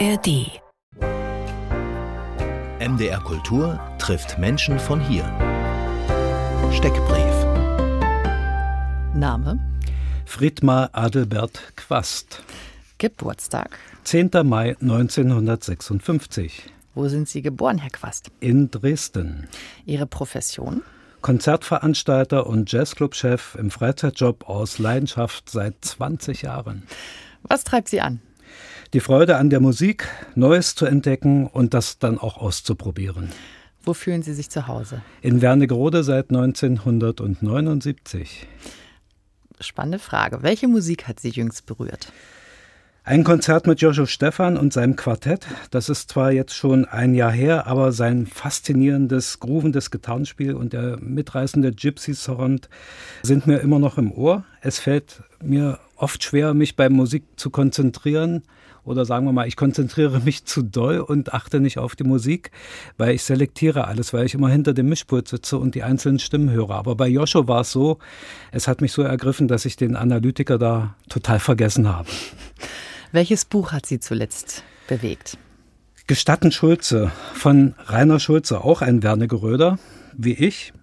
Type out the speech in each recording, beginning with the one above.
ARD. MDR Kultur trifft Menschen von hier. Steckbrief. Name? Friedmar Adelbert Quast. Geburtstag? 10. Mai 1956. Wo sind Sie geboren, Herr Quast? In Dresden. Ihre Profession? Konzertveranstalter und Jazzclubchef im Freizeitjob aus Leidenschaft seit 20 Jahren. Was treibt Sie an? Die Freude an der Musik, Neues zu entdecken und das dann auch auszuprobieren. Wo fühlen Sie sich zu Hause? In Wernigerode seit 1979. Spannende Frage. Welche Musik hat Sie jüngst berührt? Ein Konzert mit Joshua Stephan und seinem Quartett. Das ist zwar jetzt schon ein Jahr her, aber sein faszinierendes, groovendes Gitarrenspiel und der mitreißende Gypsy-Sound sind mir immer noch im Ohr. Es fällt mir oft schwer, mich bei Musik zu konzentrieren. Oder sagen wir mal, ich konzentriere mich zu doll und achte nicht auf die Musik, weil ich selektiere alles, weil ich immer hinter dem Mischpult sitze und die einzelnen Stimmen höre. Aber bei Joshua war es so, es hat mich so ergriffen, dass ich den Analytiker da total vergessen habe. Welches Buch hat Sie zuletzt bewegt? Gestatten Schulze von Rainer Schulze, auch ein Wernigeröder, wie ich.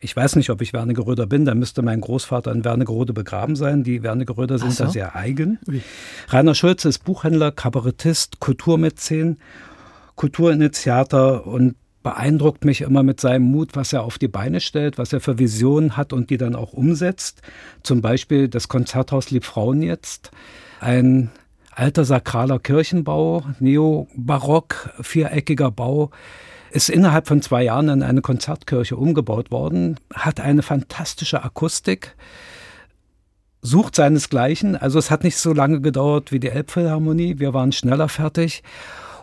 Ich weiß nicht, ob ich Wernigeröder bin, da müsste mein Großvater in Wernigerode begraben sein. Die Wernigeröder sind so. da sehr eigen. Ui. Rainer Schulze ist Buchhändler, Kabarettist, Kulturmäzen, Kulturinitiator und beeindruckt mich immer mit seinem Mut, was er auf die Beine stellt, was er für Visionen hat und die dann auch umsetzt. Zum Beispiel das Konzerthaus Liebfrauen jetzt. Ein alter sakraler Kirchenbau, neobarock, viereckiger Bau, ist innerhalb von zwei Jahren in eine Konzertkirche umgebaut worden, hat eine fantastische Akustik, sucht seinesgleichen. Also es hat nicht so lange gedauert wie die Elbphilharmonie, wir waren schneller fertig.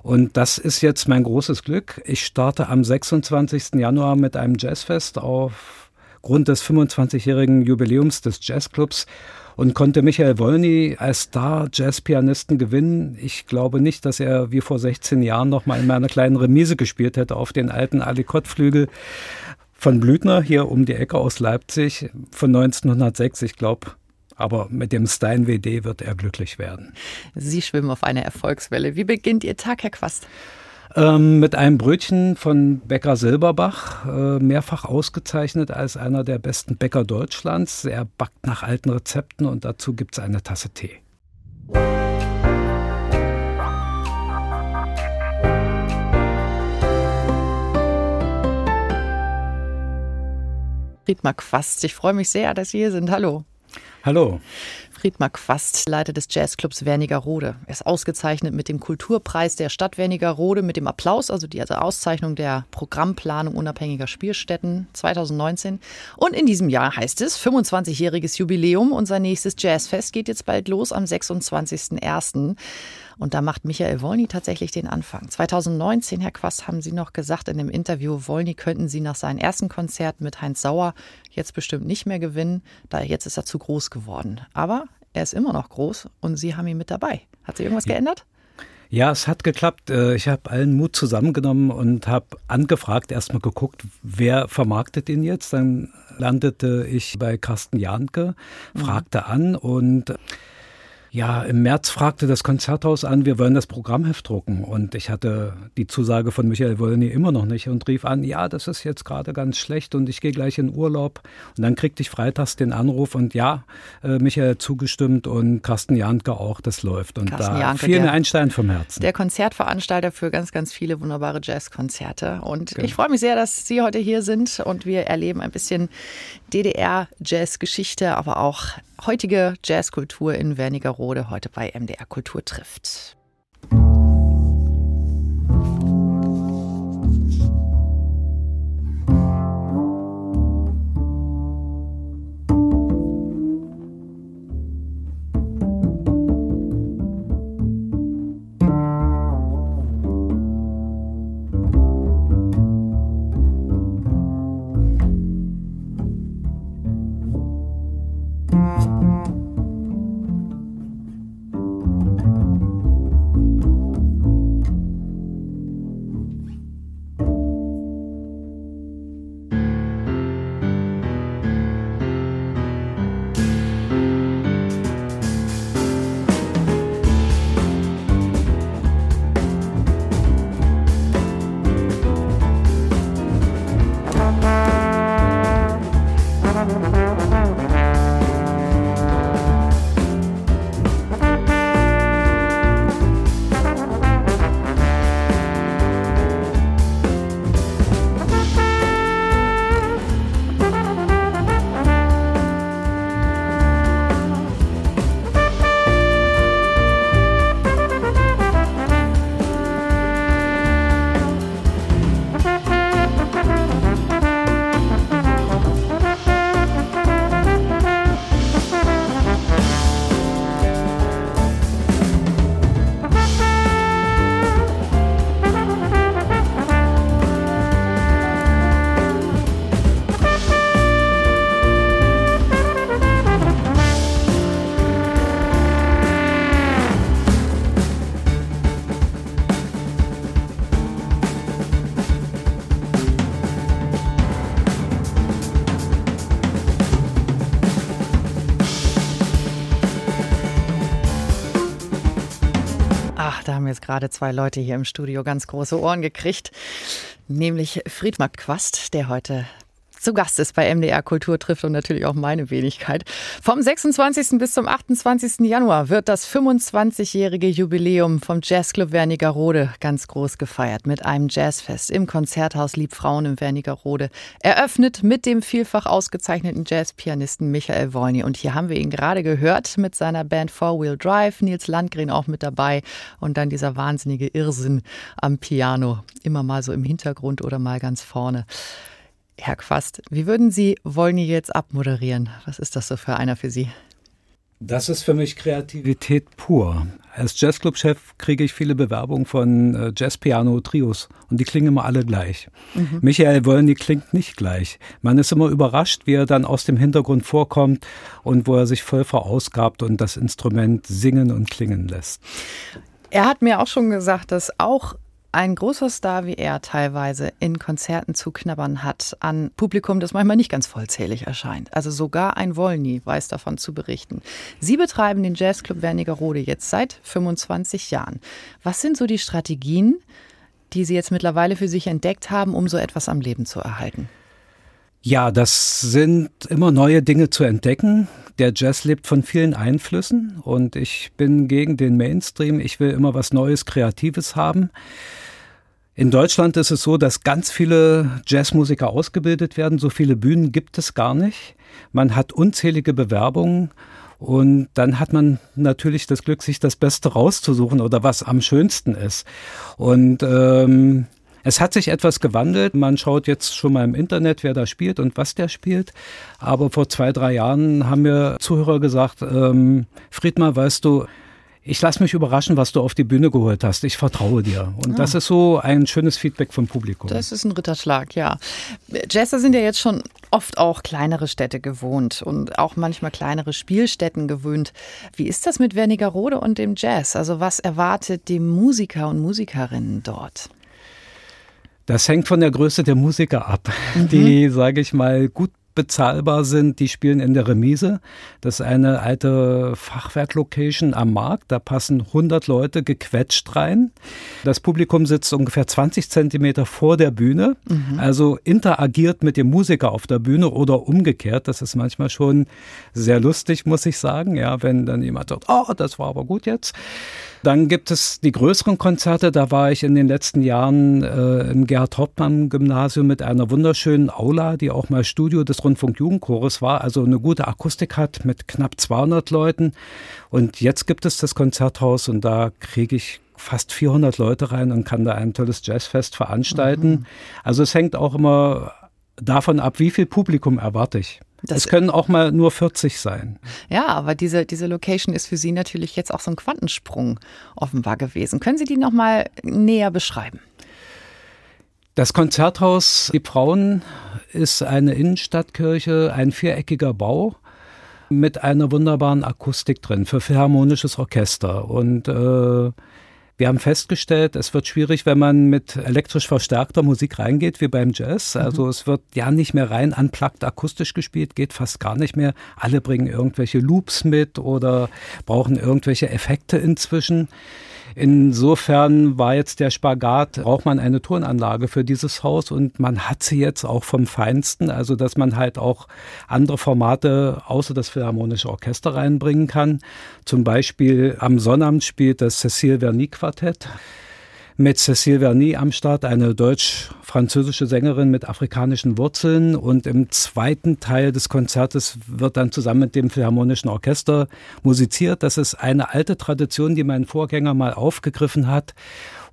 Und das ist jetzt mein großes Glück. Ich starte am 26. Januar mit einem Jazzfest aufgrund des 25-jährigen Jubiläums des Jazzclubs und konnte Michael Wolny als Star-Jazz-Pianisten gewinnen. Ich glaube nicht, dass er wie vor 16 Jahren noch mal in meiner kleinen Remise gespielt hätte auf den alten Alikott-Flügel von Blüthner hier um die Ecke aus Leipzig von 1906. Ich glaube, aber mit dem Stein WD wird er glücklich werden. Sie schwimmen auf einer Erfolgswelle. Wie beginnt Ihr Tag, Herr Quast? Ähm, mit einem Brötchen von Bäcker Silberbach, äh, mehrfach ausgezeichnet als einer der besten Bäcker Deutschlands. Er backt nach alten Rezepten und dazu gibt es eine Tasse Tee. Friedmar Quast, ich freue mich sehr, dass Sie hier sind. Hallo. Hallo. Friedmar Quast, Leiter des Jazzclubs Wernigerode. Er ist ausgezeichnet mit dem Kulturpreis der Stadt Wernigerode mit dem Applaus, also die also Auszeichnung der Programmplanung unabhängiger Spielstätten 2019. Und in diesem Jahr heißt es 25-jähriges Jubiläum. Unser nächstes Jazzfest geht jetzt bald los am 26.01. Und da macht Michael Wolny tatsächlich den Anfang. 2019, Herr Quast, haben Sie noch gesagt in dem Interview, Wolny könnten Sie nach seinem ersten Konzert mit Heinz Sauer jetzt bestimmt nicht mehr gewinnen, da jetzt ist er zu groß geworden. Aber er ist immer noch groß und Sie haben ihn mit dabei. Hat sich irgendwas geändert? Ja, es hat geklappt. Äh, ich habe allen Mut zusammengenommen und habe angefragt, erstmal geguckt, wer vermarktet ihn jetzt. Dann landete ich bei Carsten Janke, fragte mhm. an und ja, im März fragte das Konzerthaus an, wir wollen das Programmheft drucken. Und ich hatte die Zusage von Michael Wolny immer noch nicht und rief an, ja, das ist jetzt gerade ganz schlecht und ich gehe gleich in Urlaub. Und dann kriegte ich freitags den Anruf und ja, äh, Michael zugestimmt und Carsten Janke auch, das läuft. Und Carsten da Janke, fiel mir ein Stein vom Herzen. Der Konzertveranstalter für ganz, ganz viele wunderbare Jazzkonzerte. Und genau. ich freue mich sehr, dass Sie heute hier sind und wir erleben ein bisschen DDR-Jazzgeschichte, aber auch heutige Jazzkultur in Wernigerode heute bei MDR Kultur trifft. Gerade zwei Leute hier im Studio ganz große Ohren gekriegt. Nämlich Friedmar Quast, der heute zu Gast ist bei MDR Kultur trifft und natürlich auch meine Wenigkeit. Vom 26. bis zum 28. Januar wird das 25-jährige Jubiläum vom Jazzclub Wernigerode ganz groß gefeiert mit einem Jazzfest im Konzerthaus Liebfrauen im Wernigerode. Eröffnet mit dem vielfach ausgezeichneten Jazzpianisten Michael Wolny. Und hier haben wir ihn gerade gehört mit seiner Band Four Wheel Drive, Nils Landgren auch mit dabei und dann dieser wahnsinnige Irrsinn am Piano. Immer mal so im Hintergrund oder mal ganz vorne. Herr Quast, wie würden Sie Wolny jetzt abmoderieren? Was ist das so für einer für Sie? Das ist für mich Kreativität pur. Als Jazzclub-Chef kriege ich viele Bewerbungen von äh, Jazz-Piano-Trios und die klingen immer alle gleich. Mhm. Michael Wolny klingt nicht gleich. Man ist immer überrascht, wie er dann aus dem Hintergrund vorkommt und wo er sich voll verausgabt und das Instrument singen und klingen lässt. Er hat mir auch schon gesagt, dass auch ein großer Star wie er teilweise in Konzerten zu knabbern hat an Publikum, das manchmal nicht ganz vollzählig erscheint. Also sogar ein Wollny weiß davon zu berichten. Sie betreiben den Jazzclub Wernigerode jetzt seit 25 Jahren. Was sind so die Strategien, die Sie jetzt mittlerweile für sich entdeckt haben, um so etwas am Leben zu erhalten? Ja, das sind immer neue Dinge zu entdecken. Der Jazz lebt von vielen Einflüssen und ich bin gegen den Mainstream. Ich will immer was Neues, Kreatives haben. In Deutschland ist es so, dass ganz viele Jazzmusiker ausgebildet werden. So viele Bühnen gibt es gar nicht. Man hat unzählige Bewerbungen und dann hat man natürlich das Glück, sich das Beste rauszusuchen oder was am schönsten ist. Und ähm, es hat sich etwas gewandelt. Man schaut jetzt schon mal im Internet, wer da spielt und was der spielt. Aber vor zwei, drei Jahren haben mir Zuhörer gesagt, ähm, Friedmar, weißt du, ich lasse mich überraschen, was du auf die Bühne geholt hast. Ich vertraue dir. Und ah. das ist so ein schönes Feedback vom Publikum. Das ist ein Ritterschlag, ja. Jazzer sind ja jetzt schon oft auch kleinere Städte gewohnt und auch manchmal kleinere Spielstätten gewöhnt. Wie ist das mit Wernigerode und dem Jazz? Also was erwartet die Musiker und Musikerinnen dort? Das hängt von der Größe der Musiker ab, mhm. die, sage ich mal, gut bezahlbar sind, die spielen in der Remise. Das ist eine alte Fachwerklocation am Markt. Da passen 100 Leute gequetscht rein. Das Publikum sitzt ungefähr 20 Zentimeter vor der Bühne, mhm. also interagiert mit dem Musiker auf der Bühne oder umgekehrt. Das ist manchmal schon sehr lustig, muss ich sagen. Ja, wenn dann jemand sagt, oh, das war aber gut jetzt. Dann gibt es die größeren Konzerte. Da war ich in den letzten Jahren äh, im Gerhard Hauptmann Gymnasium mit einer wunderschönen Aula, die auch mal Studio des Rundfunkjugendchores war, also eine gute Akustik hat mit knapp 200 Leuten. Und jetzt gibt es das Konzerthaus und da kriege ich fast 400 Leute rein und kann da ein tolles Jazzfest veranstalten. Mhm. Also es hängt auch immer davon ab, wie viel Publikum erwarte ich. Das es können auch mal nur 40 sein. Ja, aber diese, diese Location ist für Sie natürlich jetzt auch so ein Quantensprung offenbar gewesen. Können Sie die noch mal näher beschreiben? Das Konzerthaus Die Frauen ist eine Innenstadtkirche, ein viereckiger Bau mit einer wunderbaren Akustik drin für philharmonisches Orchester. Und äh, wir haben festgestellt, es wird schwierig, wenn man mit elektrisch verstärkter Musik reingeht, wie beim Jazz. Mhm. Also es wird ja nicht mehr rein unplugged akustisch gespielt, geht fast gar nicht mehr. Alle bringen irgendwelche Loops mit oder brauchen irgendwelche Effekte inzwischen. Insofern war jetzt der Spagat, braucht man eine Turnanlage für dieses Haus und man hat sie jetzt auch vom Feinsten, also dass man halt auch andere Formate außer das Philharmonische Orchester reinbringen kann. Zum Beispiel am Sonnabend spielt das Cecile Verny Quartett mit Cécile Verny am Start, eine deutsch-französische Sängerin mit afrikanischen Wurzeln. Und im zweiten Teil des Konzertes wird dann zusammen mit dem Philharmonischen Orchester musiziert. Das ist eine alte Tradition, die mein Vorgänger mal aufgegriffen hat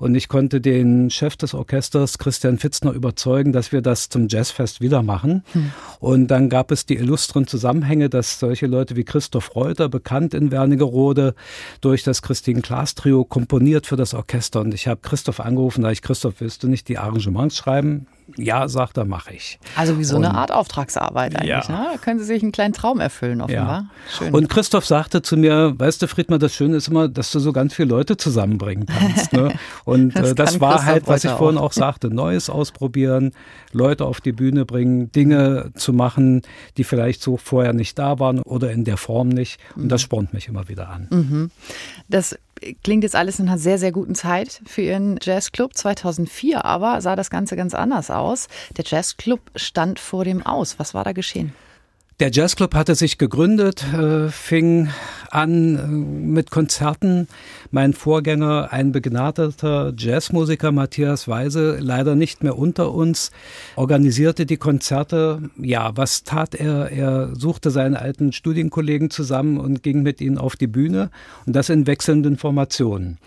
und ich konnte den Chef des Orchesters, Christian Fitzner, überzeugen, dass wir das zum Jazzfest wieder machen. Hm. Und dann gab es die illustren Zusammenhänge, dass solche Leute wie Christoph Reuter, bekannt in Wernigerode, durch das Christine Klaas Trio komponiert für das Orchester. Und ich habe Christoph angerufen, da ich, Christoph, willst du nicht die Arrangements schreiben? Ja, sagt er, mache ich. Also wie so und, eine Art Auftragsarbeit eigentlich. Ja. Ne? Da können Sie sich einen kleinen Traum erfüllen, offenbar. Ja. Schön. Und Christoph sagte zu mir, weißt du, Friedmann, das Schöne ist immer, dass du so ganz viele Leute zusammenbringen kannst. Ne? Und das, äh, das war halt, was ich auch. vorhin auch sagte, Neues ausprobieren, Leute auf die Bühne bringen, Dinge zu machen, die vielleicht so vorher nicht da waren oder in der Form nicht. Und das mhm. spornt mich immer wieder an. Mhm. Das klingt jetzt alles in einer sehr, sehr guten Zeit für Ihren Jazzclub. 2004 aber sah das Ganze ganz anders aus. Der Jazzclub stand vor dem Aus. Was war da geschehen? Der Jazzclub hatte sich gegründet, äh, fing an äh, mit Konzerten. Mein Vorgänger, ein begnadeter Jazzmusiker Matthias Weise, leider nicht mehr unter uns, organisierte die Konzerte. Ja, was tat er? Er suchte seine alten Studienkollegen zusammen und ging mit ihnen auf die Bühne und das in wechselnden Formationen.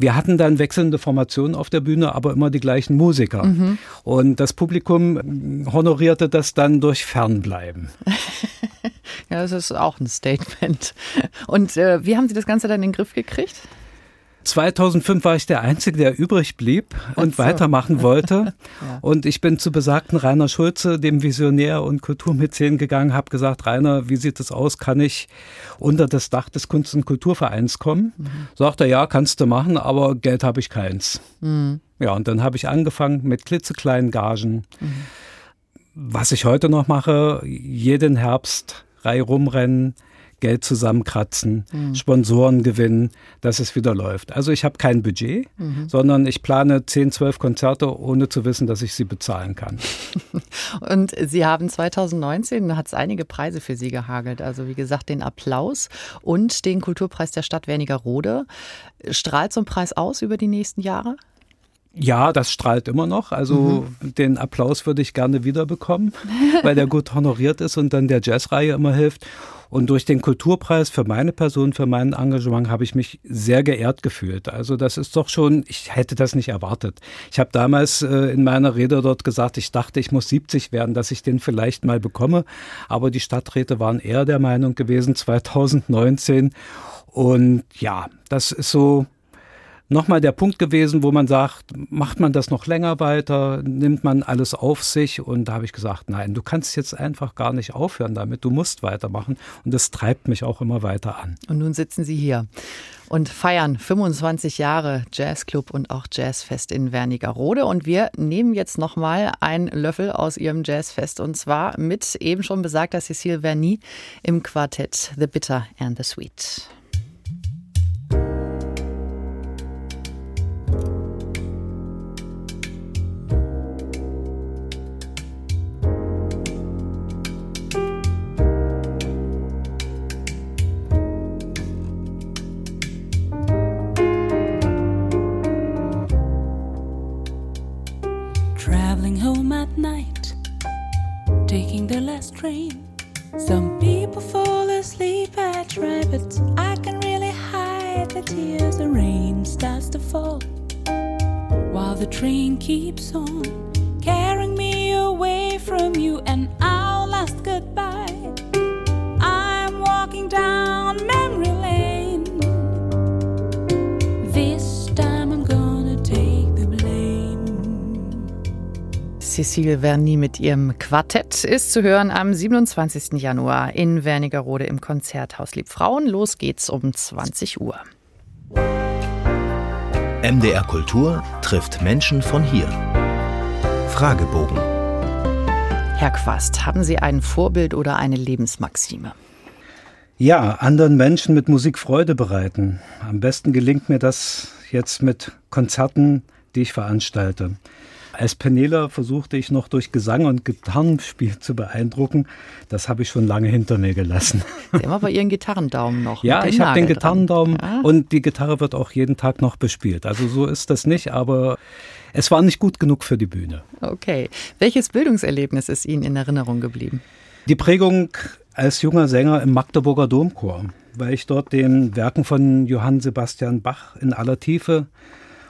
Wir hatten dann wechselnde Formationen auf der Bühne, aber immer die gleichen Musiker. Mhm. Und das Publikum honorierte das dann durch Fernbleiben. ja, das ist auch ein Statement. Und äh, wie haben Sie das Ganze dann in den Griff gekriegt? 2005 war ich der Einzige, der übrig blieb und so. weitermachen wollte. ja. Und ich bin zu besagten Rainer Schulze, dem Visionär und Kulturmäzen gegangen, habe gesagt, Rainer, wie sieht es aus? Kann ich unter das Dach des Kunst- und Kulturvereins kommen? Mhm. Sagt er, ja, kannst du machen, aber Geld habe ich keins. Mhm. Ja, und dann habe ich angefangen mit klitzekleinen Gagen. Mhm. Was ich heute noch mache, jeden Herbst Reihe rumrennen, Geld zusammenkratzen, mhm. Sponsoren gewinnen, dass es wieder läuft. Also ich habe kein Budget, mhm. sondern ich plane 10, 12 Konzerte, ohne zu wissen, dass ich sie bezahlen kann. Und Sie haben 2019, hat es einige Preise für Sie gehagelt. Also wie gesagt, den Applaus und den Kulturpreis der Stadt Wernigerode. Strahlt so ein Preis aus über die nächsten Jahre? Ja, das strahlt immer noch. Also mhm. den Applaus würde ich gerne wiederbekommen, weil der gut honoriert ist und dann der Jazzreihe immer hilft. Und durch den Kulturpreis für meine Person, für mein Engagement habe ich mich sehr geehrt gefühlt. Also das ist doch schon, ich hätte das nicht erwartet. Ich habe damals äh, in meiner Rede dort gesagt, ich dachte, ich muss 70 werden, dass ich den vielleicht mal bekomme. Aber die Stadträte waren eher der Meinung gewesen 2019. Und ja, das ist so, nochmal der Punkt gewesen, wo man sagt, macht man das noch länger weiter, nimmt man alles auf sich? Und da habe ich gesagt, nein, du kannst jetzt einfach gar nicht aufhören damit, du musst weitermachen. Und das treibt mich auch immer weiter an. Und nun sitzen Sie hier und feiern 25 Jahre Jazzclub und auch Jazzfest in Wernigerode. Und wir nehmen jetzt nochmal einen Löffel aus Ihrem Jazzfest. Und zwar mit eben schon besagter Cécile Verny im Quartett The Bitter and the Sweet. Train. Some people fall asleep at try, but I can really hide the tears. The rain starts to fall while the train keeps on carrying me away from you, and our last goodbye. Cécile Verny mit ihrem Quartett ist zu hören am 27. Januar in Wernigerode im Konzerthaus Liebfrauen. Los geht's um 20 Uhr. MDR Kultur trifft Menschen von hier. Fragebogen. Herr Quast, haben Sie ein Vorbild oder eine Lebensmaxime? Ja, anderen Menschen mit Musik Freude bereiten. Am besten gelingt mir das jetzt mit Konzerten, die ich veranstalte. Als Penela versuchte ich noch durch Gesang und Gitarrenspiel zu beeindrucken. Das habe ich schon lange hinter mir gelassen. Sie haben aber Ihren Gitarrendaumen noch. Ja, ich habe den Gitarrendaumen ja. und die Gitarre wird auch jeden Tag noch bespielt. Also so ist das nicht, aber es war nicht gut genug für die Bühne. Okay. Welches Bildungserlebnis ist Ihnen in Erinnerung geblieben? Die Prägung als junger Sänger im Magdeburger Domchor, weil ich dort den Werken von Johann Sebastian Bach in aller Tiefe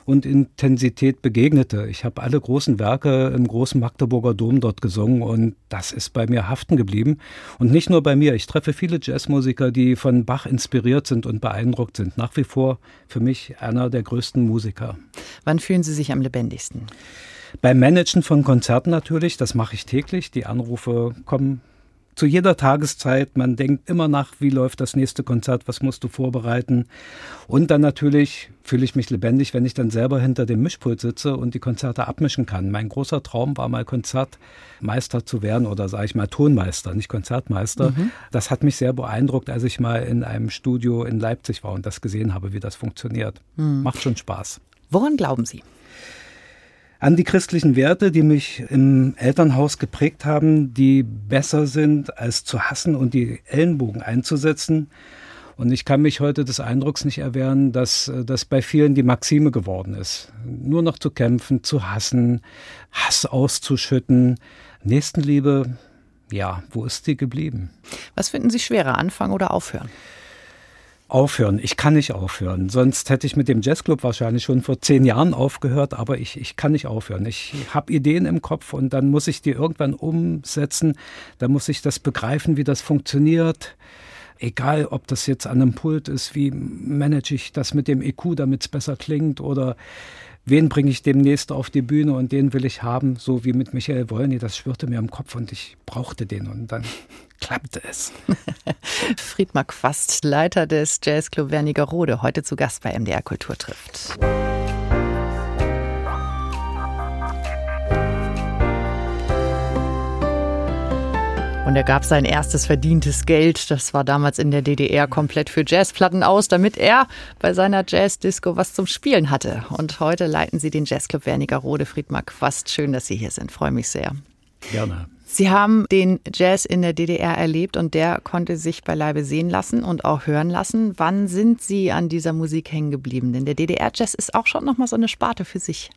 und Intensität begegnete. Ich habe alle großen Werke im großen Magdeburger Dom dort gesungen und das ist bei mir haften geblieben. Und nicht nur bei mir. Ich treffe viele Jazzmusiker, die von Bach inspiriert sind und beeindruckt sind. Nach wie vor für mich einer der größten Musiker. Wann fühlen Sie sich am lebendigsten? Beim Managen von Konzerten natürlich, das mache ich täglich. Die Anrufe kommen zu jeder Tageszeit. Man denkt immer nach, wie läuft das nächste Konzert, was musst du vorbereiten. Und dann natürlich fühle ich mich lebendig, wenn ich dann selber hinter dem Mischpult sitze und die Konzerte abmischen kann. Mein großer Traum war mal Konzertmeister zu werden oder sage ich mal Tonmeister, nicht Konzertmeister. Mhm. Das hat mich sehr beeindruckt, als ich mal in einem Studio in Leipzig war und das gesehen habe, wie das funktioniert. Mhm. Macht schon Spaß. Woran glauben Sie? An die christlichen Werte, die mich im Elternhaus geprägt haben, die besser sind, als zu hassen und die Ellenbogen einzusetzen. Und ich kann mich heute des Eindrucks nicht erwehren, dass äh, das bei vielen die Maxime geworden ist. Nur noch zu kämpfen, zu hassen, Hass auszuschütten. Nächstenliebe, ja, wo ist die geblieben? Was finden Sie schwerer, anfangen oder aufhören? Aufhören. Ich kann nicht aufhören. Sonst hätte ich mit dem Jazzclub wahrscheinlich schon vor zehn Jahren aufgehört, aber ich, ich kann nicht aufhören. Ich habe Ideen im Kopf und dann muss ich die irgendwann umsetzen. Dann muss ich das begreifen, wie das funktioniert. Egal, ob das jetzt an einem Pult ist, wie manage ich das mit dem EQ, damit es besser klingt oder wen bringe ich demnächst auf die Bühne und den will ich haben, so wie mit Michael Wolny. Das schwirrte mir im Kopf und ich brauchte den und dann klappte es. Friedmar Quast, Leiter des Jazzclub Wernigerode, heute zu Gast bei MDR Kultur trifft. Und er gab sein erstes verdientes Geld, das war damals in der DDR, komplett für Jazzplatten aus, damit er bei seiner Jazzdisco was zum Spielen hatte. Und heute leiten Sie den Jazzclub Wernigerode. Friedmar Quast, schön, dass Sie hier sind. Freue mich sehr. Gerne. Sie haben den Jazz in der DDR erlebt und der konnte sich beileibe sehen lassen und auch hören lassen. Wann sind Sie an dieser Musik hängen geblieben? Denn der DDR-Jazz ist auch schon nochmal so eine Sparte für sich.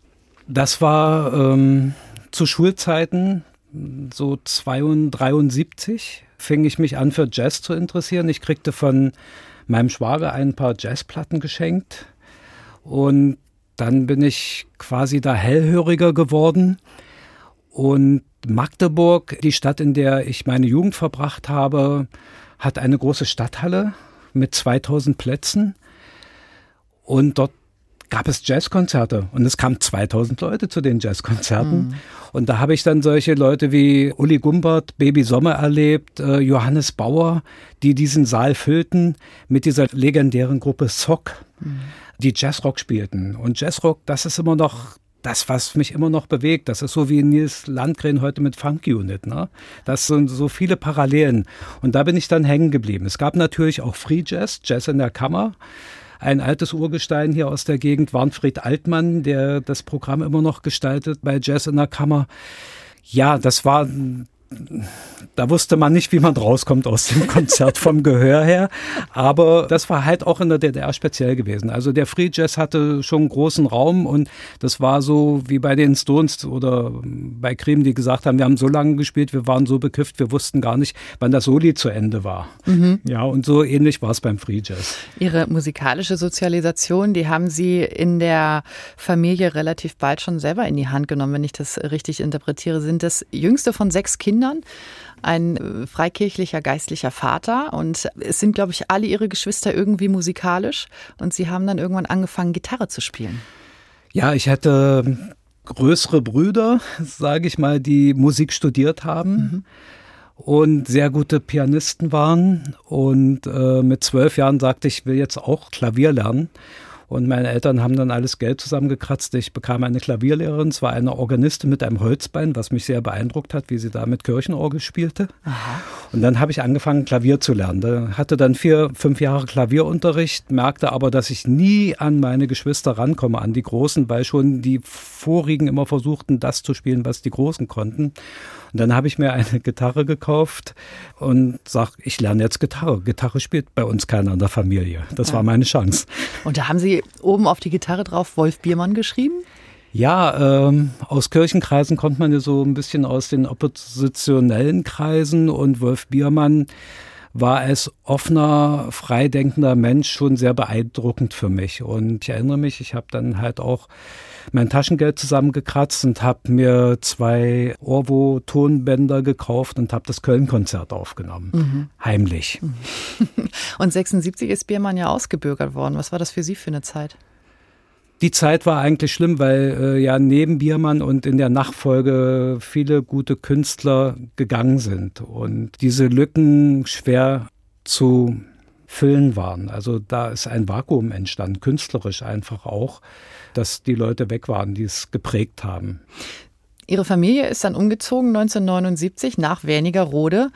Das war ähm, zu Schulzeiten so 72 fing ich mich an für Jazz zu interessieren. Ich kriegte von meinem Schwager ein paar Jazzplatten geschenkt und dann bin ich quasi da hellhöriger geworden und Magdeburg, die Stadt, in der ich meine Jugend verbracht habe, hat eine große Stadthalle mit 2000 Plätzen und dort gab es Jazzkonzerte und es kamen 2000 Leute zu den Jazzkonzerten. Mhm. Und da habe ich dann solche Leute wie Uli Gumbert, Baby Sommer erlebt, äh, Johannes Bauer, die diesen Saal füllten mit dieser legendären Gruppe Sock, mhm. die Jazzrock spielten. Und Jazzrock, das ist immer noch das, was mich immer noch bewegt. Das ist so wie Nils Landgren heute mit Funk Unit. Ne? Das sind so viele Parallelen. Und da bin ich dann hängen geblieben. Es gab natürlich auch Free Jazz, Jazz in der Kammer ein altes Urgestein hier aus der Gegend, Warnfried Altmann, der das Programm immer noch gestaltet bei Jazz in der Kammer. Ja, das war da wusste man nicht, wie man rauskommt aus dem Konzert vom Gehör her. Aber das war halt auch in der DDR speziell gewesen. Also der Free Jazz hatte schon großen Raum und das war so wie bei den Stones oder bei Cream, die gesagt haben, wir haben so lange gespielt, wir waren so bekifft, wir wussten gar nicht, wann das Soli zu Ende war. Mhm. Ja, und so ähnlich war es beim Free Jazz. Ihre musikalische Sozialisation, die haben Sie in der Familie relativ bald schon selber in die Hand genommen, wenn ich das richtig interpretiere. Sind das jüngste von sechs Kindern? Ein äh, freikirchlicher geistlicher Vater und es sind, glaube ich, alle ihre Geschwister irgendwie musikalisch und sie haben dann irgendwann angefangen, Gitarre zu spielen. Ja, ich hatte größere Brüder, sage ich mal, die Musik studiert haben. Mhm. Und sehr gute Pianisten waren. Und äh, mit zwölf Jahren sagte ich, ich will jetzt auch Klavier lernen. Und meine Eltern haben dann alles Geld zusammengekratzt. Ich bekam eine Klavierlehrerin, zwar eine Organistin mit einem Holzbein, was mich sehr beeindruckt hat, wie sie da mit Kirchenorgel spielte. Aha. Und dann habe ich angefangen, Klavier zu lernen. Da hatte dann vier, fünf Jahre Klavierunterricht, merkte aber, dass ich nie an meine Geschwister rankomme, an die Großen, weil schon die Vorigen immer versuchten, das zu spielen, was die Großen konnten. Und dann habe ich mir eine Gitarre gekauft und sag, ich lerne jetzt Gitarre. Gitarre spielt bei uns keiner in der Familie. Das ja. war meine Chance. Und da haben Sie oben auf die Gitarre drauf Wolf Biermann geschrieben? Ja, ähm, aus Kirchenkreisen kommt man ja so ein bisschen aus den oppositionellen Kreisen und Wolf Biermann war als offener, freidenkender Mensch schon sehr beeindruckend für mich. Und ich erinnere mich, ich habe dann halt auch mein Taschengeld zusammengekratzt und habe mir zwei Orvo-Tonbänder gekauft und habe das Köln-Konzert aufgenommen. Mhm. Heimlich. Und 76 ist Biermann ja ausgebürgert worden. Was war das für Sie für eine Zeit? Die Zeit war eigentlich schlimm, weil äh, ja neben Biermann und in der Nachfolge viele gute Künstler gegangen sind und diese Lücken schwer zu füllen waren. Also da ist ein Vakuum entstanden, künstlerisch einfach auch, dass die Leute weg waren, die es geprägt haben. Ihre Familie ist dann umgezogen 1979 nach Wernigerode,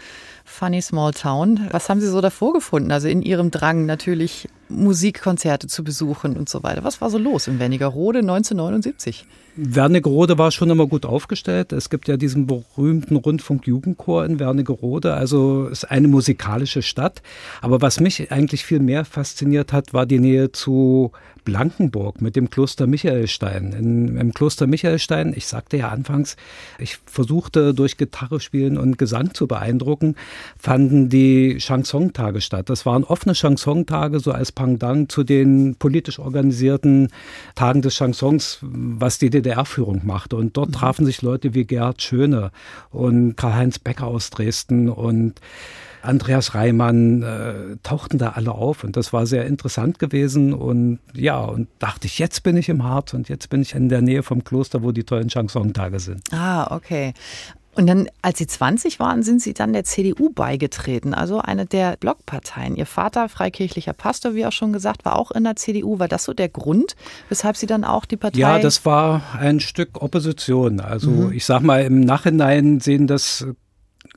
Funny Small Town. Was haben Sie so davor gefunden? Also in Ihrem Drang natürlich Musikkonzerte zu besuchen und so weiter. Was war so los in Wernigerode 1979? Wernigerode war schon immer gut aufgestellt. Es gibt ja diesen berühmten Rundfunk-Jugendchor in Wernigerode. Also es ist eine musikalische Stadt. Aber was mich eigentlich viel mehr fasziniert hat, war die Nähe zu Blankenburg mit dem Kloster Michaelstein. In, Im Kloster Michaelstein, ich sagte ja anfangs, ich versuchte durch Gitarre spielen und Gesang zu beeindrucken, fanden die Chansontage statt. Das waren offene Chansontage, so als Pendant zu den politisch organisierten Tagen des Chansons, was die DDR-Führung machte. Und dort mhm. trafen sich Leute wie Gerhard Schöne und Karl-Heinz Becker aus Dresden und Andreas Reimann äh, tauchten da alle auf und das war sehr interessant gewesen und ja, und dachte ich, jetzt bin ich im Harz und jetzt bin ich in der Nähe vom Kloster, wo die tollen Chansontage sind. Ah, okay. Und dann, als Sie 20 waren, sind Sie dann der CDU beigetreten, also eine der Blockparteien. Ihr Vater, freikirchlicher Pastor, wie auch schon gesagt, war auch in der CDU. War das so der Grund, weshalb Sie dann auch die Partei? Ja, das war ein Stück Opposition. Also mhm. ich sag mal, im Nachhinein sehen das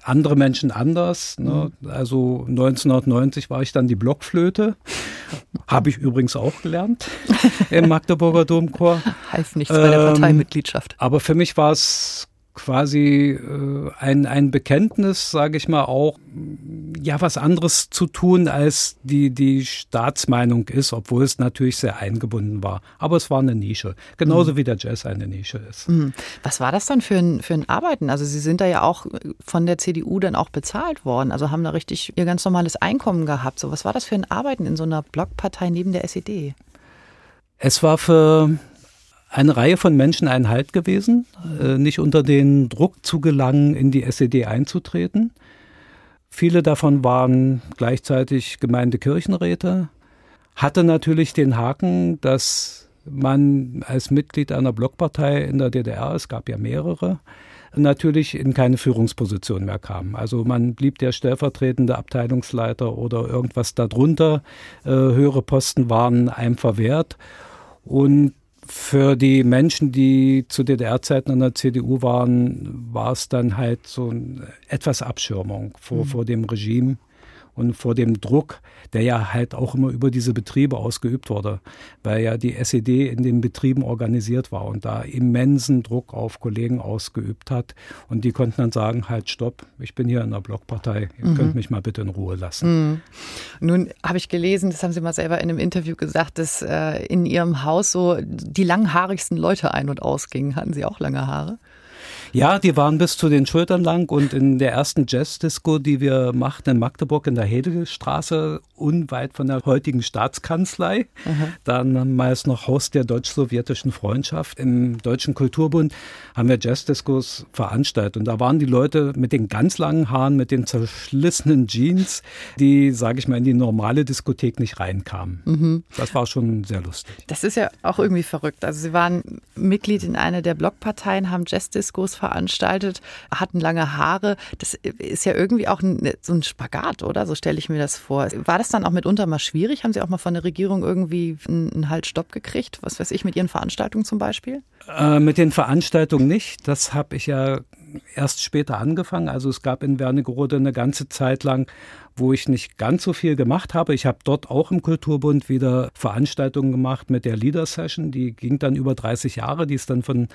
andere Menschen anders. Ne? Mhm. Also 1990 war ich dann die Blockflöte. Habe ich übrigens auch gelernt im Magdeburger Domchor. Half nichts ähm, bei der ähm, Parteimitgliedschaft. Aber für mich war es quasi äh, ein, ein Bekenntnis, sage ich mal, auch ja was anderes zu tun, als die, die Staatsmeinung ist, obwohl es natürlich sehr eingebunden war. Aber es war eine Nische, genauso mhm. wie der Jazz eine Nische ist. Mhm. Was war das dann für ein, für ein Arbeiten? Also Sie sind da ja auch von der CDU dann auch bezahlt worden, also haben da richtig Ihr ganz normales Einkommen gehabt. So, was war das für ein Arbeiten in so einer Blockpartei neben der SED? Es war für eine Reihe von Menschen ein Halt gewesen, äh, nicht unter den Druck zu gelangen, in die SED einzutreten. Viele davon waren gleichzeitig Gemeindekirchenräte, hatte natürlich den Haken, dass man als Mitglied einer Blockpartei in der DDR, es gab ja mehrere, natürlich in keine Führungsposition mehr kam. Also man blieb der stellvertretende Abteilungsleiter oder irgendwas darunter. Äh, höhere Posten waren einem verwehrt. Und für die Menschen, die zu DDR-Zeiten in der CDU waren, war es dann halt so etwas Abschirmung vor, mhm. vor dem Regime und vor dem Druck, der ja halt auch immer über diese Betriebe ausgeübt wurde, weil ja die SED in den Betrieben organisiert war und da immensen Druck auf Kollegen ausgeübt hat. Und die konnten dann sagen, halt stopp, ich bin hier in der Blockpartei, ihr mhm. könnt mich mal bitte in Ruhe lassen. Mhm. Nun habe ich gelesen, das haben Sie mal selber in einem Interview gesagt, dass äh, in Ihrem Haus so die langhaarigsten Leute ein- und ausgingen. Hatten Sie auch lange Haare? Ja, die waren bis zu den Schultern lang und in der ersten Jazz-Disco, die wir machten in Magdeburg in der Hedelstraße, unweit von der heutigen Staatskanzlei, mhm. damals noch Haus der deutsch-sowjetischen Freundschaft im Deutschen Kulturbund, haben wir Jazz-Discos veranstaltet. Und da waren die Leute mit den ganz langen Haaren, mit den zerschlissenen Jeans, die, sage ich mal, in die normale Diskothek nicht reinkamen. Mhm. Das war schon sehr lustig. Das ist ja auch irgendwie verrückt. Also Sie waren Mitglied in einer der Blockparteien, haben Jazz-Discos veranstaltet, hatten lange Haare. Das ist ja irgendwie auch ein, so ein Spagat, oder? So stelle ich mir das vor. War das dann auch mitunter mal schwierig? Haben Sie auch mal von der Regierung irgendwie einen Halt-Stopp gekriegt? Was weiß ich, mit Ihren Veranstaltungen zum Beispiel? Äh, mit den Veranstaltungen nicht. Das habe ich ja erst später angefangen. Also es gab in Wernigerode eine ganze Zeit lang, wo ich nicht ganz so viel gemacht habe. Ich habe dort auch im Kulturbund wieder Veranstaltungen gemacht mit der Leader Session. Die ging dann über 30 Jahre. Die ist dann von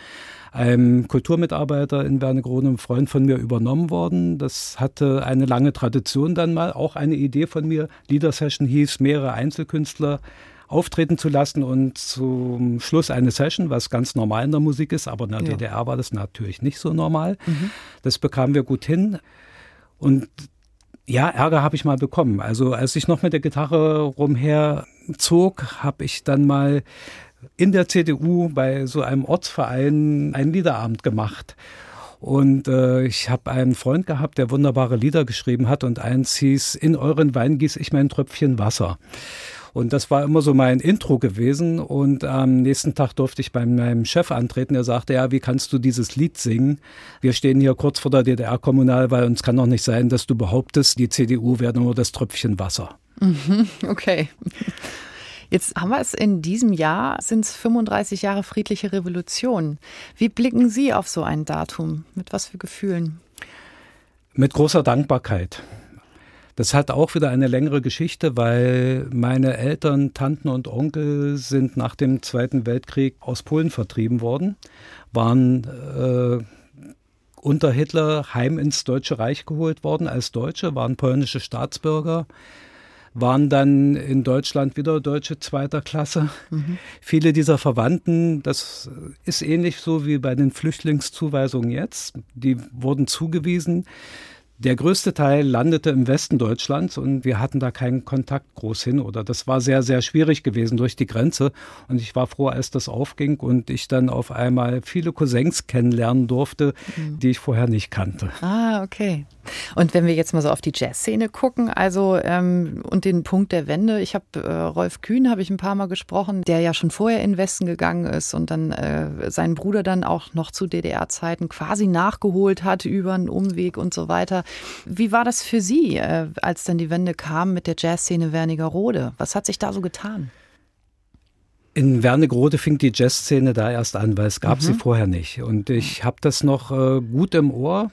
einem Kulturmitarbeiter in Wernigerode, einem Freund von mir, übernommen worden. Das hatte eine lange Tradition dann mal. Auch eine Idee von mir. Leader Session hieß, mehrere Einzelkünstler auftreten zu lassen und zum Schluss eine Session, was ganz normal in der Musik ist, aber in der ja. DDR war das natürlich nicht so normal. Mhm. Das bekamen wir gut hin. Und ja, Ärger habe ich mal bekommen. Also als ich noch mit der Gitarre rumherzog, habe ich dann mal in der CDU bei so einem Ortsverein einen Liederabend gemacht. Und äh, ich habe einen Freund gehabt, der wunderbare Lieder geschrieben hat und eins hieß, in euren Wein gieß ich mein Tröpfchen Wasser. Und das war immer so mein Intro gewesen. Und am nächsten Tag durfte ich bei meinem Chef antreten. Er sagte, ja, wie kannst du dieses Lied singen? Wir stehen hier kurz vor der DDR-Kommunalwahl und es kann doch nicht sein, dass du behauptest, die CDU wäre nur das Tröpfchen Wasser. Mhm, okay. Jetzt haben wir es in diesem Jahr, sind es 35 Jahre friedliche Revolution. Wie blicken Sie auf so ein Datum? Mit was für Gefühlen? Mit großer Dankbarkeit. Das hat auch wieder eine längere Geschichte, weil meine Eltern, Tanten und Onkel sind nach dem Zweiten Weltkrieg aus Polen vertrieben worden, waren äh, unter Hitler heim ins Deutsche Reich geholt worden als Deutsche, waren polnische Staatsbürger, waren dann in Deutschland wieder Deutsche zweiter Klasse. Mhm. Viele dieser Verwandten, das ist ähnlich so wie bei den Flüchtlingszuweisungen jetzt, die wurden zugewiesen der größte Teil landete im Westen Deutschlands und wir hatten da keinen Kontakt groß hin oder das war sehr, sehr schwierig gewesen durch die Grenze. Und ich war froh, als das aufging und ich dann auf einmal viele Cousins kennenlernen durfte, mhm. die ich vorher nicht kannte. Ah, okay. Und wenn wir jetzt mal so auf die Jazzszene gucken, also ähm, und den Punkt der Wende, ich habe äh, Rolf Kühn habe ich ein paar Mal gesprochen, der ja schon vorher in Westen gegangen ist und dann äh, seinen Bruder dann auch noch zu DDR-Zeiten quasi nachgeholt hat über einen Umweg und so weiter. Wie war das für Sie, äh, als dann die Wende kam mit der Jazzszene Wernigerode? Was hat sich da so getan? In Wernigerode fing die Jazzszene da erst an, weil es gab mhm. sie vorher nicht. Und ich habe das noch äh, gut im Ohr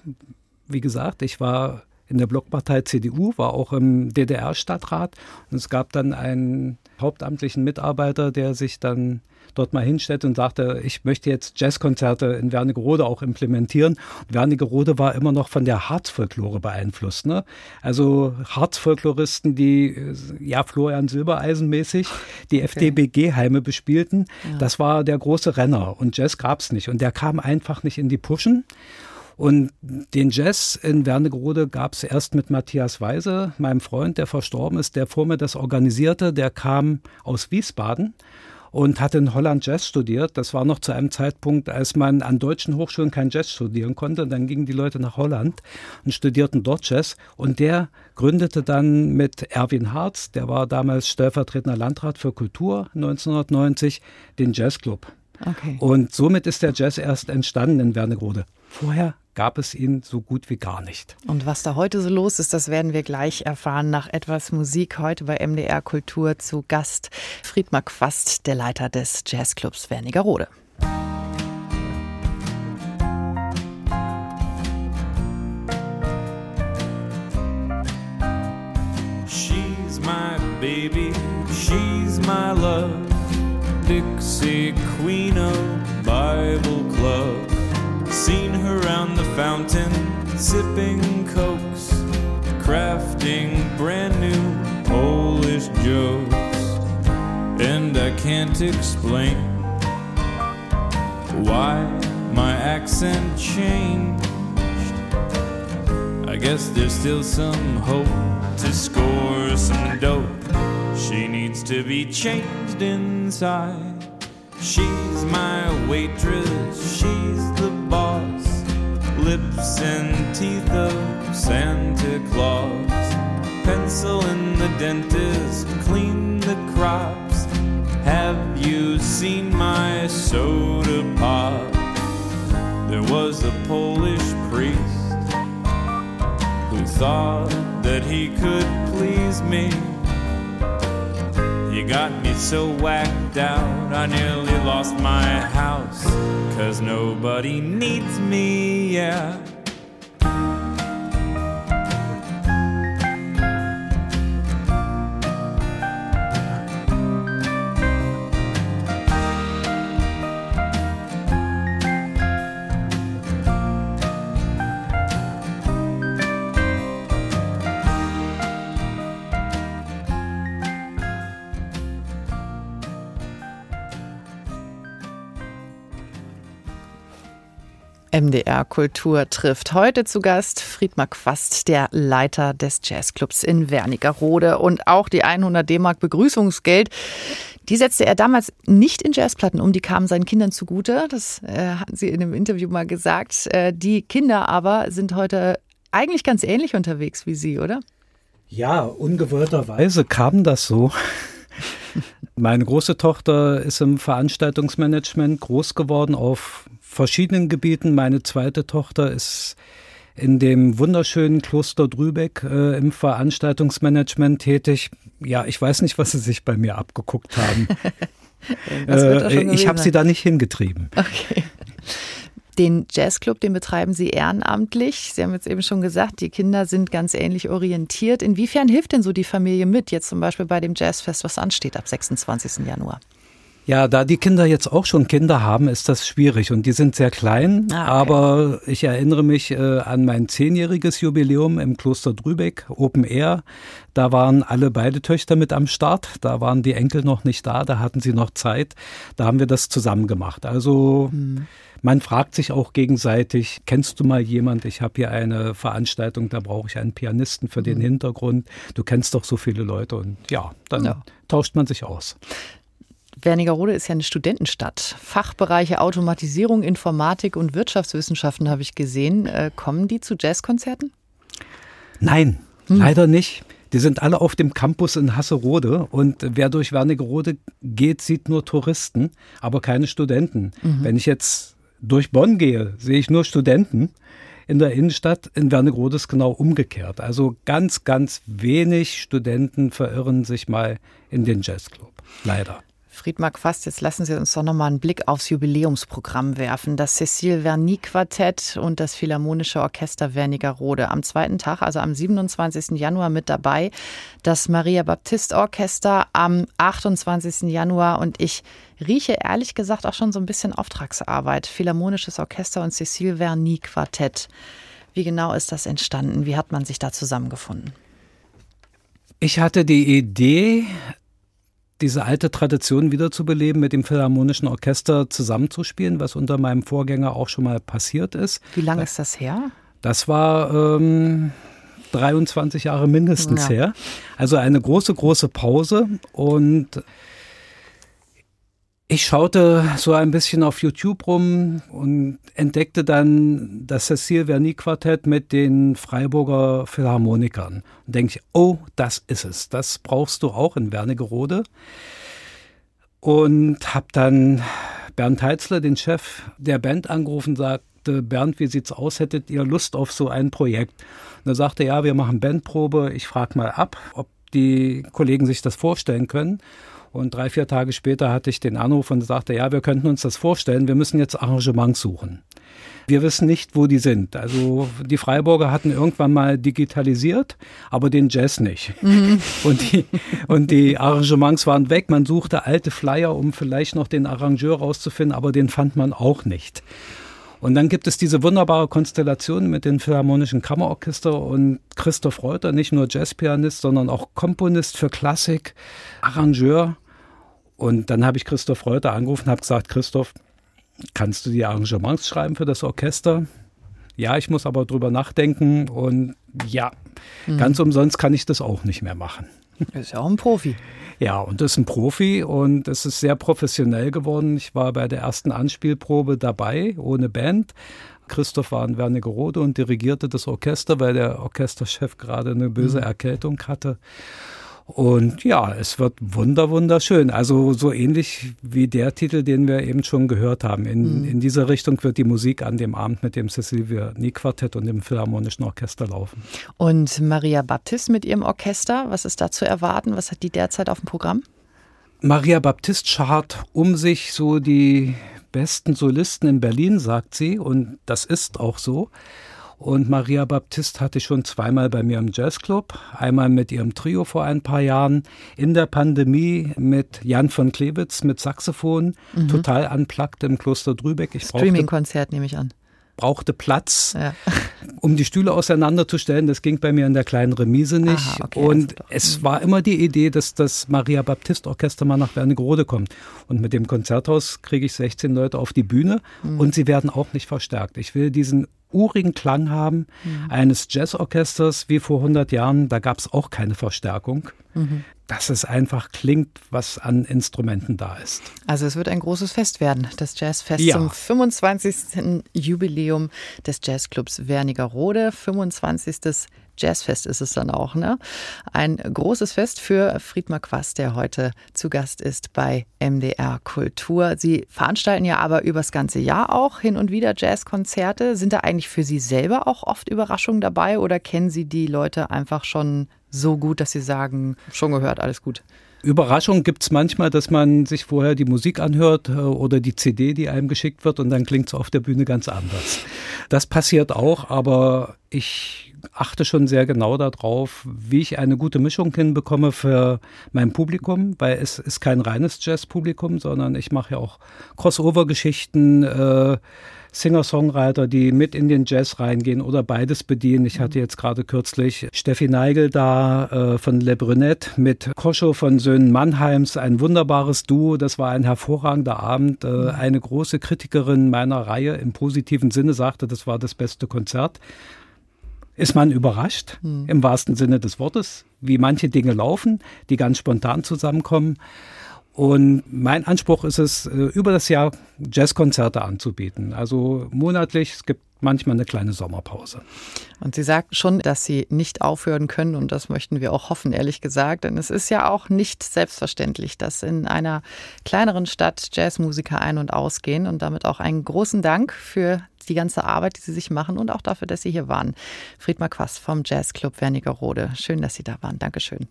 wie gesagt, ich war in der Blockpartei CDU, war auch im DDR-Stadtrat und es gab dann einen hauptamtlichen Mitarbeiter, der sich dann dort mal hinstellte und sagte, ich möchte jetzt Jazzkonzerte in Wernigerode auch implementieren. Und Wernigerode war immer noch von der Harzfolklore beeinflusst. Ne? Also Harzfolkloristen, die ja Florian Silbereisen mäßig die okay. FDBG-Heime bespielten, ja. das war der große Renner und Jazz gab es nicht und der kam einfach nicht in die Puschen. Und den Jazz in Wernigerode gab es erst mit Matthias Weise, meinem Freund, der verstorben ist, der vor mir das organisierte. Der kam aus Wiesbaden und hat in Holland Jazz studiert. Das war noch zu einem Zeitpunkt, als man an deutschen Hochschulen kein Jazz studieren konnte. Dann gingen die Leute nach Holland und studierten dort Jazz. Und der gründete dann mit Erwin Harz, der war damals stellvertretender Landrat für Kultur 1990, den Jazzclub. Okay. Und somit ist der Jazz erst entstanden in Wernigerode. Vorher gab es ihn so gut wie gar nicht. Und was da heute so los ist, das werden wir gleich erfahren nach etwas Musik. Heute bei MDR Kultur zu Gast Friedmar Quast, der Leiter des Jazzclubs Wernigerode. She's my baby, she's my love, Dixie fountain, sipping cokes, crafting brand new Polish jokes. And I can't explain why my accent changed. I guess there's still some hope to score some dope. She needs to be changed inside. She's my waitress, she's the boss. Lips and teeth of Santa Claus. Pencil in the dentist, clean the crops. Have you seen my soda pop? There was a Polish priest who thought that he could please me. You got me so whacked out, I nearly lost my house. Cause nobody needs me, yeah. MDR Kultur trifft heute zu Gast Friedmar Quast, der Leiter des Jazzclubs in Wernigerode. Und auch die 100 D-Mark Begrüßungsgeld, die setzte er damals nicht in Jazzplatten um, die kamen seinen Kindern zugute. Das äh, hatten sie in einem Interview mal gesagt. Äh, die Kinder aber sind heute eigentlich ganz ähnlich unterwegs wie Sie, oder? Ja, ungewollterweise kam das so. Meine große Tochter ist im Veranstaltungsmanagement groß geworden auf verschiedenen Gebieten. Meine zweite Tochter ist in dem wunderschönen Kloster Drübeck äh, im Veranstaltungsmanagement tätig. Ja, ich weiß nicht, was sie sich bei mir abgeguckt haben. äh, ich habe sie da nicht hingetrieben. Okay. Den Jazzclub, den betreiben Sie ehrenamtlich. Sie haben jetzt eben schon gesagt, die Kinder sind ganz ähnlich orientiert. Inwiefern hilft denn so die Familie mit, jetzt zum Beispiel bei dem Jazzfest, was ansteht ab 26. Januar? Ja, da die Kinder jetzt auch schon Kinder haben, ist das schwierig und die sind sehr klein. Ah, okay. Aber ich erinnere mich äh, an mein zehnjähriges Jubiläum im Kloster Drübeck, Open Air. Da waren alle beide Töchter mit am Start. Da waren die Enkel noch nicht da, da hatten sie noch Zeit. Da haben wir das zusammen gemacht. Also hm. man fragt sich auch gegenseitig, kennst du mal jemand? Ich habe hier eine Veranstaltung, da brauche ich einen Pianisten für den hm. Hintergrund. Du kennst doch so viele Leute und ja, dann ja. tauscht man sich aus. Wernigerode ist ja eine Studentenstadt. Fachbereiche Automatisierung, Informatik und Wirtschaftswissenschaften habe ich gesehen. Äh, kommen die zu Jazzkonzerten? Nein, hm. leider nicht. Die sind alle auf dem Campus in Hasserode und wer durch Wernigerode geht, sieht nur Touristen, aber keine Studenten. Mhm. Wenn ich jetzt durch Bonn gehe, sehe ich nur Studenten. In der Innenstadt in Wernigerode ist genau umgekehrt. Also ganz, ganz wenig Studenten verirren sich mal in den Jazzclub. Leider. Friedmark Fast, jetzt lassen Sie uns doch nochmal einen Blick aufs Jubiläumsprogramm werfen. Das Cecile Verny Quartett und das Philharmonische Orchester Wernigerode. Am zweiten Tag, also am 27. Januar mit dabei. Das Maria Baptist Orchester am 28. Januar. Und ich rieche ehrlich gesagt auch schon so ein bisschen Auftragsarbeit. Philharmonisches Orchester und Cecile Verny Quartett. Wie genau ist das entstanden? Wie hat man sich da zusammengefunden? Ich hatte die Idee, diese alte Tradition wiederzubeleben, mit dem Philharmonischen Orchester zusammenzuspielen, was unter meinem Vorgänger auch schon mal passiert ist. Wie lange ist das her? Das war ähm, 23 Jahre mindestens ja. her. Also eine große, große Pause und ich schaute so ein bisschen auf YouTube rum und entdeckte dann das Cecil Verny Quartett mit den Freiburger Philharmonikern. Und denke ich, oh, das ist es. Das brauchst du auch in Wernigerode. Und habe dann Bernd Heitzler, den Chef der Band, angerufen und sagte, Bernd, wie sieht's aus? Hättet ihr Lust auf so ein Projekt? Und er sagte, ja, wir machen Bandprobe. Ich frage mal ab, ob die Kollegen sich das vorstellen können. Und drei, vier Tage später hatte ich den Anruf und sagte, ja, wir könnten uns das vorstellen, wir müssen jetzt Arrangements suchen. Wir wissen nicht, wo die sind. Also die Freiburger hatten irgendwann mal digitalisiert, aber den Jazz nicht. Mhm. Und, die, und die Arrangements waren weg. Man suchte alte Flyer, um vielleicht noch den Arrangeur rauszufinden, aber den fand man auch nicht. Und dann gibt es diese wunderbare Konstellation mit dem Philharmonischen Kammerorchester und Christoph Reuter, nicht nur Jazzpianist, sondern auch Komponist für Klassik, Arrangeur. Und dann habe ich Christoph Reuter angerufen und habe gesagt, Christoph, kannst du die Arrangements schreiben für das Orchester? Ja, ich muss aber drüber nachdenken und ja, mhm. ganz umsonst kann ich das auch nicht mehr machen. Das ist ja auch ein Profi. Ja, und das ist ein Profi und es ist sehr professionell geworden. Ich war bei der ersten Anspielprobe dabei, ohne Band. Christoph war in Wernigerode und dirigierte das Orchester, weil der Orchesterchef gerade eine böse mhm. Erkältung hatte. Und ja, es wird wunder, wunderschön. Also so ähnlich wie der Titel, den wir eben schon gehört haben. In, mhm. in dieser Richtung wird die Musik an dem Abend mit dem Cecilia Nie Quartett und dem Philharmonischen Orchester laufen. Und Maria Baptist mit ihrem Orchester, was ist da zu erwarten? Was hat die derzeit auf dem Programm? Maria Baptist schart um sich so die besten Solisten in Berlin, sagt sie. Und das ist auch so. Und Maria Baptist hatte ich schon zweimal bei mir im Jazzclub. Einmal mit ihrem Trio vor ein paar Jahren. In der Pandemie mit Jan von Klewitz mit Saxophon. Mhm. Total unplugged im Kloster Drübeck. Streaming-Konzert nehme ich an brauchte Platz, ja. um die Stühle auseinanderzustellen. Das ging bei mir in der kleinen Remise nicht. Aha, okay, und also es mhm. war immer die Idee, dass das Maria Baptist Orchester mal nach Wernigerode kommt. Und mit dem Konzerthaus kriege ich 16 Leute auf die Bühne mhm. und sie werden auch nicht verstärkt. Ich will diesen urigen Klang haben mhm. eines Jazzorchesters wie vor 100 Jahren. Da gab es auch keine Verstärkung. Mhm. Dass es einfach klingt, was an Instrumenten da ist. Also es wird ein großes Fest werden, das Jazzfest ja. zum 25. Jubiläum des Jazzclubs Wernigerode. 25. Jazzfest ist es dann auch, ne? Ein großes Fest für Friedmar Quast, der heute zu Gast ist bei MDR Kultur. Sie veranstalten ja aber übers ganze Jahr auch hin und wieder Jazzkonzerte. Sind da eigentlich für Sie selber auch oft Überraschungen dabei oder kennen Sie die Leute einfach schon so gut, dass Sie sagen, schon gehört, alles gut? Überraschung gibt es manchmal, dass man sich vorher die Musik anhört äh, oder die CD, die einem geschickt wird und dann klingt es auf der Bühne ganz anders. Das passiert auch, aber ich achte schon sehr genau darauf, wie ich eine gute Mischung hinbekomme für mein Publikum, weil es ist kein reines Jazz-Publikum, sondern ich mache ja auch Crossover-Geschichten. Äh, Singer-Songwriter, die mit in den Jazz reingehen oder beides bedienen. Ich hatte jetzt gerade kürzlich Steffi Neigel da äh, von Le Brunette mit Koscho von Söhnen Mannheims, ein wunderbares Duo. Das war ein hervorragender Abend. Äh, mhm. eine große Kritikerin meiner Reihe im positiven Sinne sagte, das war das beste Konzert ist man überrascht, mhm. im wahrsten Sinne des Wortes, wie manche Dinge laufen, die ganz spontan zusammenkommen. Und mein Anspruch ist es, äh, über das Jahr Jazzkonzerte anzubieten. Also monatlich, es gibt manchmal eine kleine Sommerpause. Und Sie sagt schon, dass Sie nicht aufhören können und das möchten wir auch hoffen, ehrlich gesagt. Denn es ist ja auch nicht selbstverständlich, dass in einer kleineren Stadt Jazzmusiker ein- und ausgehen und damit auch einen großen Dank für die ganze Arbeit, die Sie sich machen und auch dafür, dass Sie hier waren. Friedmar Quast vom Jazzclub Wernigerode. Schön, dass Sie da waren. Dankeschön.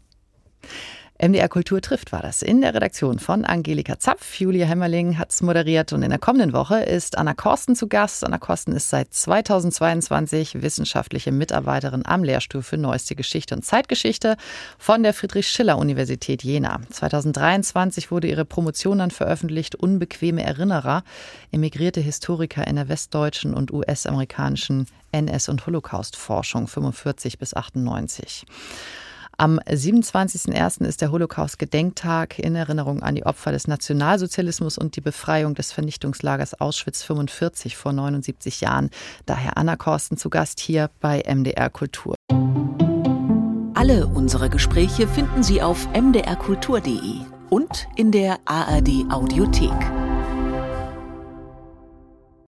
MDR Kultur trifft war das in der Redaktion von Angelika Zapf. Julia Hemmerling hat es moderiert und in der kommenden Woche ist Anna Korsten zu Gast. Anna Korsten ist seit 2022 wissenschaftliche Mitarbeiterin am Lehrstuhl für Neueste Geschichte und Zeitgeschichte von der Friedrich-Schiller-Universität Jena. 2023 wurde ihre Promotion dann veröffentlicht, Unbequeme Erinnerer, emigrierte Historiker in der westdeutschen und US-amerikanischen NS- und Holocaust-Forschung 45 bis 98. Am 27.01. ist der Holocaust-Gedenktag in Erinnerung an die Opfer des Nationalsozialismus und die Befreiung des Vernichtungslagers Auschwitz 45 vor 79 Jahren. Daher Anna Korsten zu Gast hier bei MDR Kultur. Alle unsere Gespräche finden Sie auf mdrkultur.de und in der ARD Audiothek.